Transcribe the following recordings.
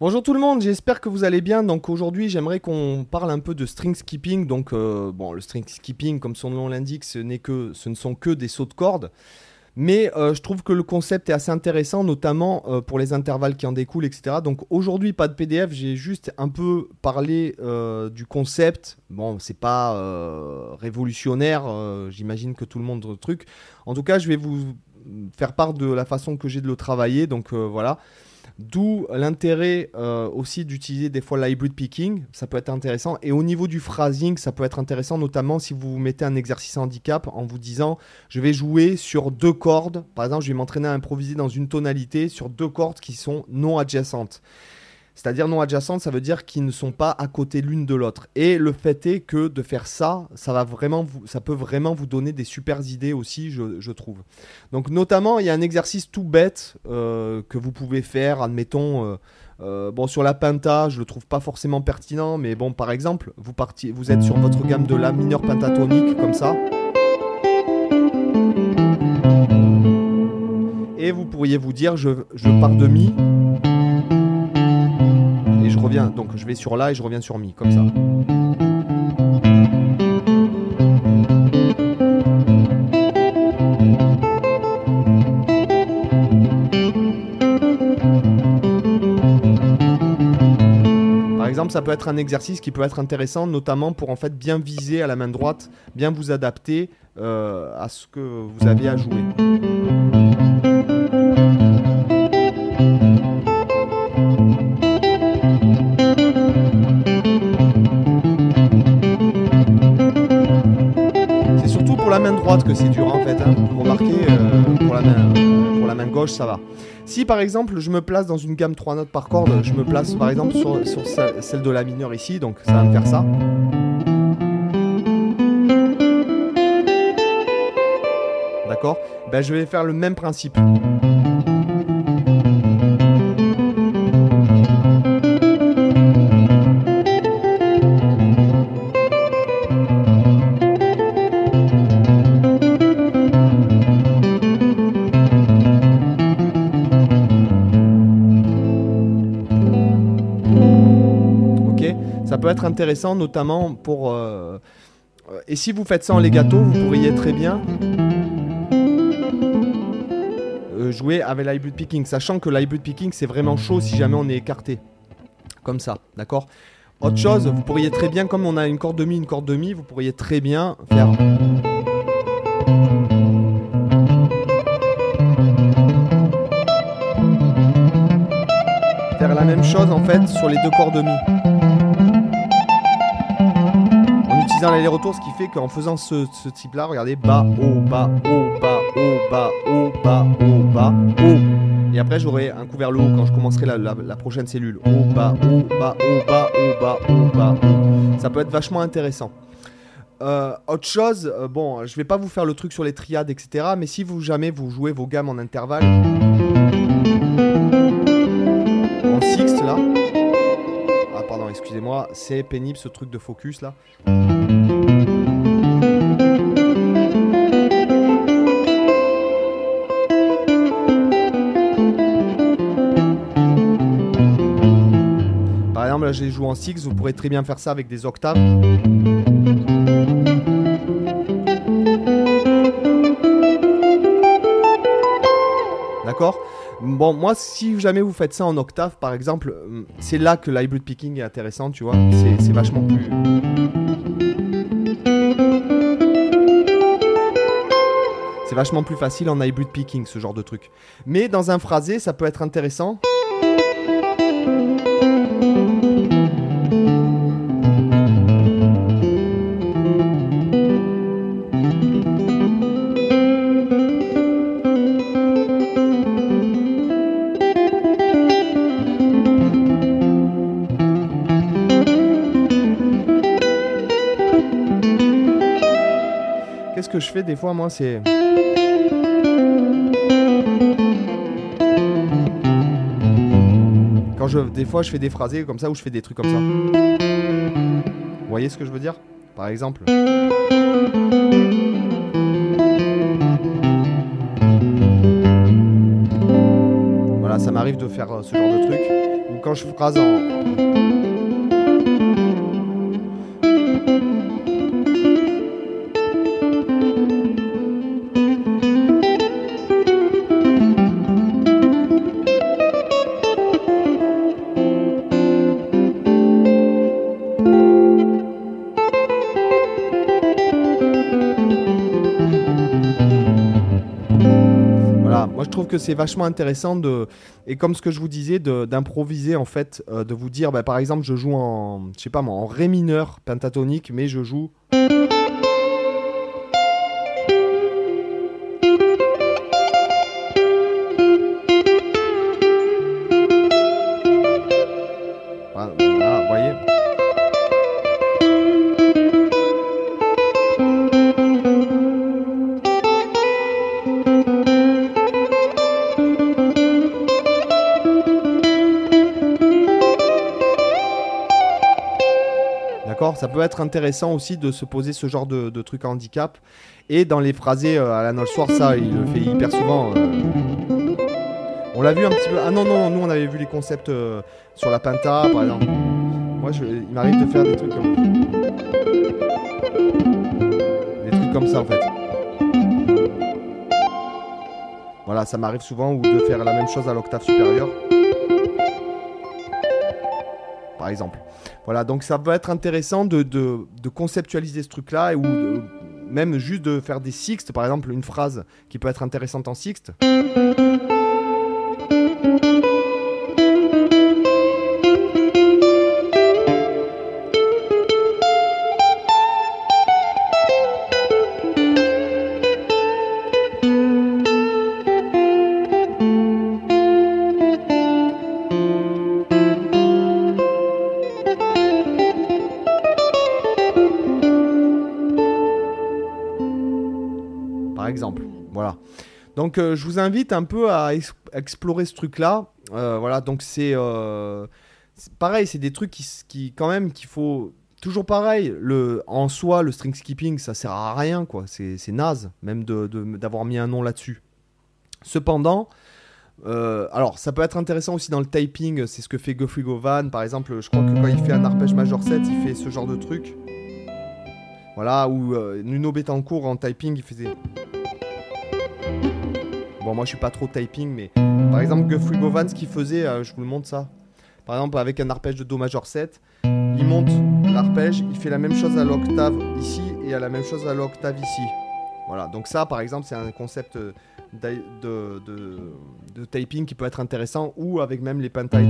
Bonjour tout le monde, j'espère que vous allez bien. Donc aujourd'hui, j'aimerais qu'on parle un peu de string skipping. Donc euh, bon, le string skipping, comme son nom l'indique, ce que, ce ne sont que des sauts de cordes. Mais euh, je trouve que le concept est assez intéressant, notamment euh, pour les intervalles qui en découlent, etc. Donc aujourd'hui, pas de PDF, j'ai juste un peu parlé du concept. Bon, c'est pas révolutionnaire, j'imagine que tout le monde le truc. En tout cas, je vais vous faire part de la façon que j'ai de le travailler. Donc voilà. D'où l'intérêt euh, aussi d'utiliser des fois l'hybrid picking, ça peut être intéressant. Et au niveau du phrasing, ça peut être intéressant, notamment si vous mettez un exercice handicap en vous disant je vais jouer sur deux cordes. Par exemple, je vais m'entraîner à improviser dans une tonalité sur deux cordes qui sont non adjacentes. C'est-à-dire non adjacentes, ça veut dire qu'ils ne sont pas à côté l'une de l'autre. Et le fait est que de faire ça, ça, va vraiment ça peut vraiment vous donner des super idées aussi, je, trouve. Donc notamment, il y a un exercice tout bête euh, que vous pouvez faire, admettons... Euh, euh, bon, sur la penta, je le trouve pas forcément pertinent, mais bon, par exemple, vous, vous êtes sur votre gamme de la mineure pentatonique, comme ça. Et vous pourriez vous dire, je, je pars de mi, je reviens. Donc je vais sur La et je reviens sur Mi, comme ça. Par exemple, ça peut être un exercice qui peut être intéressant, notamment pour en fait bien viser à la main droite, bien vous adapter euh, à ce que vous avez à jouer. Que c'est dur en fait. Hein. Vous remarquez, euh, pour, la main, gauche, ça va. Si par exemple je me place dans une gamme 3 notes par corde, je me place par exemple sur, sur celle de la mineure ici, donc ça va me faire ça. D'accord? Ben, Je vais faire le même principe. Peut être intéressant, notamment pour. Euh, et si vous faites ça en legato, vous pourriez très bien euh, jouer avec l'hybrid picking, sachant que l'hybrid picking c'est vraiment chaud si jamais on est écarté. Comme ça, d'accord? Autre chose, vous pourriez très bien, comme on a une corde demi, une corde demi, vous pourriez très bien faire. Faire la même chose en fait sur les deux cordes demi. Dans l'aller-retour, ce qui fait qu'en faisant ce, type-là, regardez, bas, haut, bas, haut, bas, haut, bas, haut, bas, haut, bas, haut. Et après, j'aurai un coup vers le haut quand je commencerai la, prochaine cellule. Haut, bas, haut, bas, haut, bas, haut, bas, haut, bas, haut. Ça peut être vachement intéressant. Euh, autre chose, euh, bon, je vais pas vous faire le truc sur les triades, etc. Mais si vous jamais vous jouez vos gammes en intervalle, excusez-moi, c'est pénible ce truc de focus là. Par exemple, là j'ai joué en six, vous pourrez très bien faire ça avec des octaves. Bon, moi, si jamais vous faites ça en octave, par exemple, euh, c'est là que l'hybrid picking est intéressant, tu vois. C'est vachement plus. C'est vachement plus facile en hybrid picking, ce genre de truc. Mais dans un phrasé, ça peut être intéressant. Que je fais des fois, moi, c'est. Quand je. Des fois, je fais des phrasés comme ça ou je fais des trucs comme ça. Vous voyez ce que je veux dire? Par exemple. Voilà, ça m'arrive de faire euh, ce genre de truc. ou quand je phrase en. Que c'est vachement intéressant de et comme ce que je vous disais d'improviser en fait, euh, de vous dire bah, par exemple je joue en je sais pas moi en ré mineur pentatonique mais je joue Ça peut être intéressant aussi de se poser ce genre de, truc handicap. Et dans les phrasés à la Nol Soir, ça, il le fait hyper souvent. Euh. On l'a vu un petit peu. Ah non, non, nous on avait vu les concepts euh, sur la Pinta, par exemple. Moi, je, il m'arrive de faire des trucs comme. Des trucs comme ça en fait. Voilà, ça m'arrive souvent ou de faire la même chose à l'octave supérieure. Exemple. Voilà, donc ça va être intéressant de, conceptualiser ce truc-là, ou même juste de faire des sixtes, par exemple une phrase qui peut être intéressante en sixte. Donc euh, je vous invite un peu à explorer ce truc-là. Euh, voilà, donc euh, c'est pareil, c'est des trucs qui, quand même qu'il faut toujours pareil. Le, en soi, le string skipping, ça sert à rien, quoi. C'est naze, même d'avoir mis un nom là-dessus. Cependant, alors, ça peut être intéressant aussi dans le typing, c'est ce que fait Geoffrey Govan, par exemple, je crois que quand il fait un arpège majeur 7, il fait ce genre de truc. Voilà, ou Nuno Betancourt en typing, il faisait... Bon, moi je suis pas trop typing, mais par exemple, Guthrie Govan, ce qu'il faisait, euh, je vous le montre ça. Par exemple, avec un arpège de Do majeur 7, il monte l'arpège, il fait la même chose à l'octave ici et à la même chose à l'octave ici. Voilà, donc ça par exemple, c'est un concept euh, de, typing qui peut être intéressant ou avec même les pentas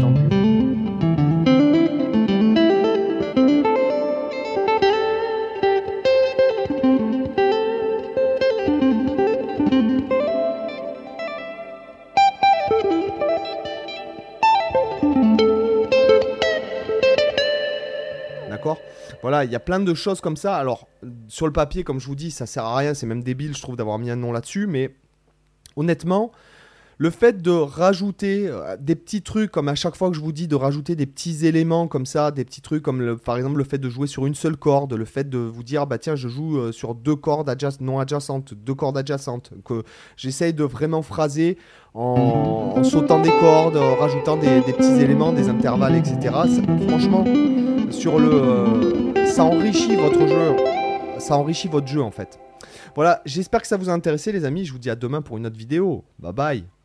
Il y a plein de choses comme ça. Alors, sur le papier, comme je vous dis, ça sert à rien, c'est même débile, je trouve, d'avoir mis un nom là-dessus, mais honnêtement, le fait de rajouter euh, des petits trucs, comme à chaque fois que je vous dis, de rajouter des petits éléments comme ça, des petits trucs comme par exemple le fait de jouer sur une seule corde, le fait de vous dire, bah tiens, je joue euh, sur deux cordes non adjacentes, deux cordes adjacentes, que j'essaye de vraiment phraser en, sautant des cordes, en rajoutant des, petits éléments, des intervalles, etc. franchement, sur le, euh, ça enrichit votre jeu, ça enrichit votre jeu en fait. Voilà, j'espère que ça vous a intéressé les amis, je vous dis à demain pour une autre vidéo. Bye bye